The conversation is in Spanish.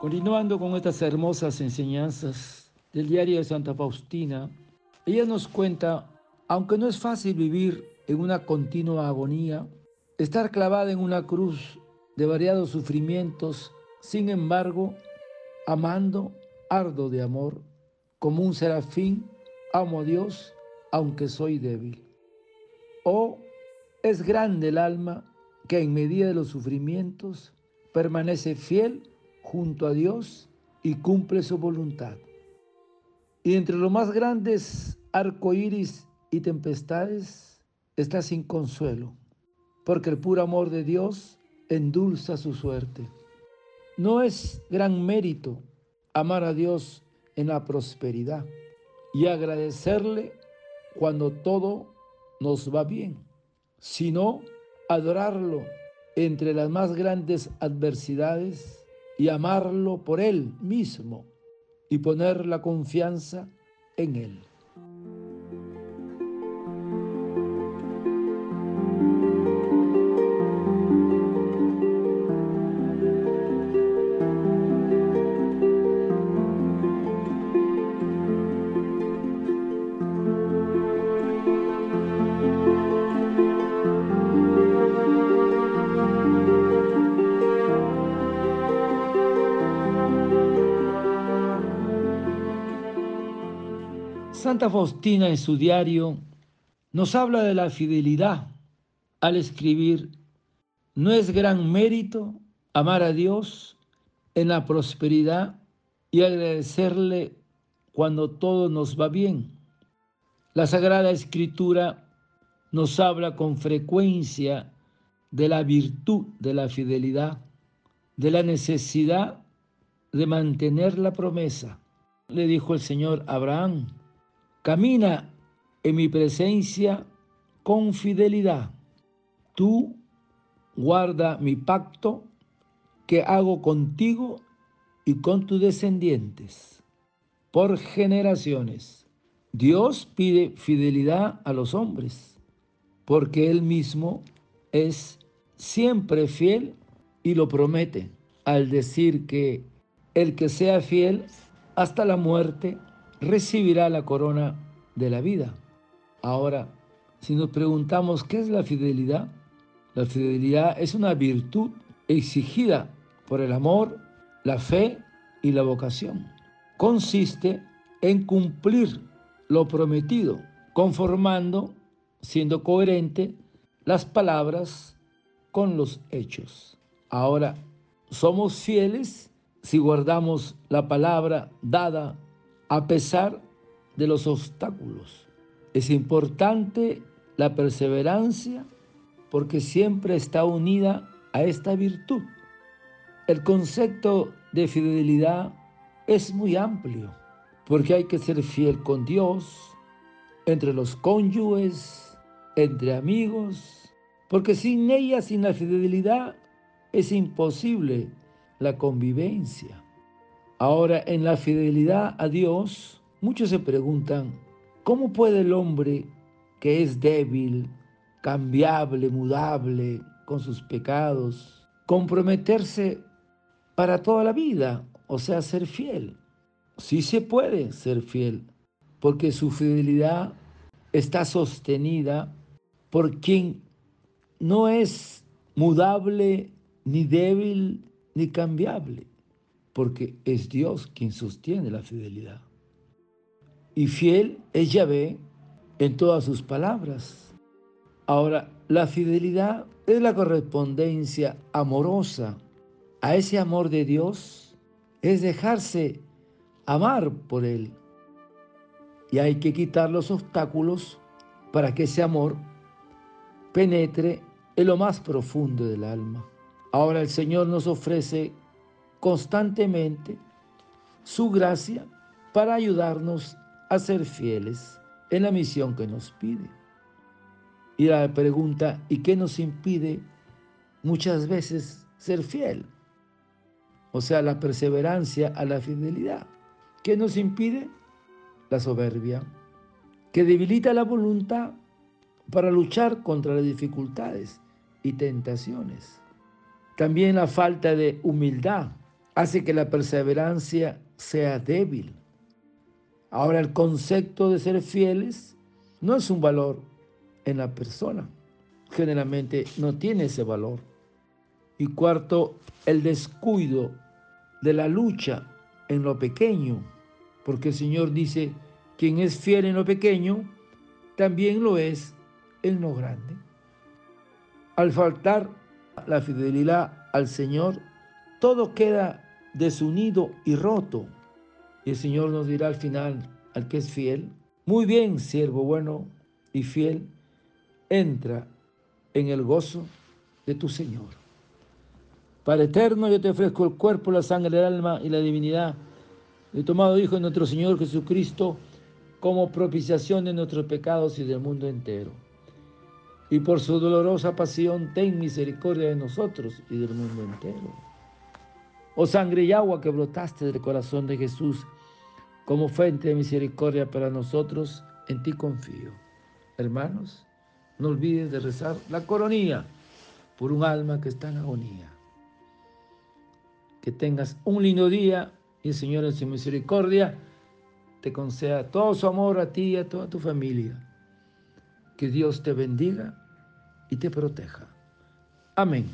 Continuando con estas hermosas enseñanzas del diario de Santa Faustina, ella nos cuenta, aunque no es fácil vivir en una continua agonía, estar clavada en una cruz de variados sufrimientos, sin embargo, amando, ardo de amor, como un serafín, amo a Dios, aunque soy débil. O es grande el alma que en medida de los sufrimientos permanece fiel junto a Dios y cumple su voluntad. Y entre los más grandes arcoíris y tempestades está sin consuelo, porque el puro amor de Dios endulza su suerte. No es gran mérito amar a Dios en la prosperidad y agradecerle cuando todo nos va bien, sino adorarlo entre las más grandes adversidades y amarlo por Él mismo y poner la confianza en Él. Santa Faustina en su diario nos habla de la fidelidad al escribir, no es gran mérito amar a Dios en la prosperidad y agradecerle cuando todo nos va bien. La Sagrada Escritura nos habla con frecuencia de la virtud de la fidelidad, de la necesidad de mantener la promesa. Le dijo el Señor Abraham, Camina en mi presencia con fidelidad. Tú guarda mi pacto que hago contigo y con tus descendientes por generaciones. Dios pide fidelidad a los hombres porque Él mismo es siempre fiel y lo promete al decir que el que sea fiel hasta la muerte recibirá la corona de la vida. Ahora, si nos preguntamos qué es la fidelidad, la fidelidad es una virtud exigida por el amor, la fe y la vocación. Consiste en cumplir lo prometido, conformando, siendo coherente, las palabras con los hechos. Ahora, somos fieles si guardamos la palabra dada a pesar de los obstáculos. Es importante la perseverancia porque siempre está unida a esta virtud. El concepto de fidelidad es muy amplio porque hay que ser fiel con Dios, entre los cónyuges, entre amigos, porque sin ella, sin la fidelidad, es imposible la convivencia. Ahora, en la fidelidad a Dios, muchos se preguntan, ¿cómo puede el hombre que es débil, cambiable, mudable, con sus pecados, comprometerse para toda la vida, o sea, ser fiel? Sí se puede ser fiel, porque su fidelidad está sostenida por quien no es mudable, ni débil, ni cambiable porque es Dios quien sostiene la fidelidad. Y fiel es Yahvé en todas sus palabras. Ahora, la fidelidad es la correspondencia amorosa a ese amor de Dios, es dejarse amar por Él. Y hay que quitar los obstáculos para que ese amor penetre en lo más profundo del alma. Ahora el Señor nos ofrece constantemente su gracia para ayudarnos a ser fieles en la misión que nos pide. Y la pregunta, ¿y qué nos impide muchas veces ser fiel? O sea, la perseverancia a la fidelidad. ¿Qué nos impide? La soberbia, que debilita la voluntad para luchar contra las dificultades y tentaciones. También la falta de humildad hace que la perseverancia sea débil. Ahora el concepto de ser fieles no es un valor en la persona. Generalmente no tiene ese valor. Y cuarto, el descuido de la lucha en lo pequeño, porque el Señor dice, quien es fiel en lo pequeño, también lo es en lo grande. Al faltar la fidelidad al Señor, todo queda desunido y roto. Y el Señor nos dirá al final, al que es fiel, muy bien, siervo bueno y fiel, entra en el gozo de tu Señor. Padre eterno, yo te ofrezco el cuerpo, la sangre, el alma y la divinidad de tomado Hijo de nuestro Señor Jesucristo como propiciación de nuestros pecados y del mundo entero. Y por su dolorosa pasión, ten misericordia de nosotros y del mundo entero. Oh sangre y agua que brotaste del corazón de Jesús, como fuente de misericordia para nosotros, en ti confío. Hermanos, no olvides de rezar la coronilla por un alma que está en agonía. Que tengas un lindo día y el Señor en su misericordia te conceda todo su amor a ti y a toda tu familia. Que Dios te bendiga y te proteja. Amén.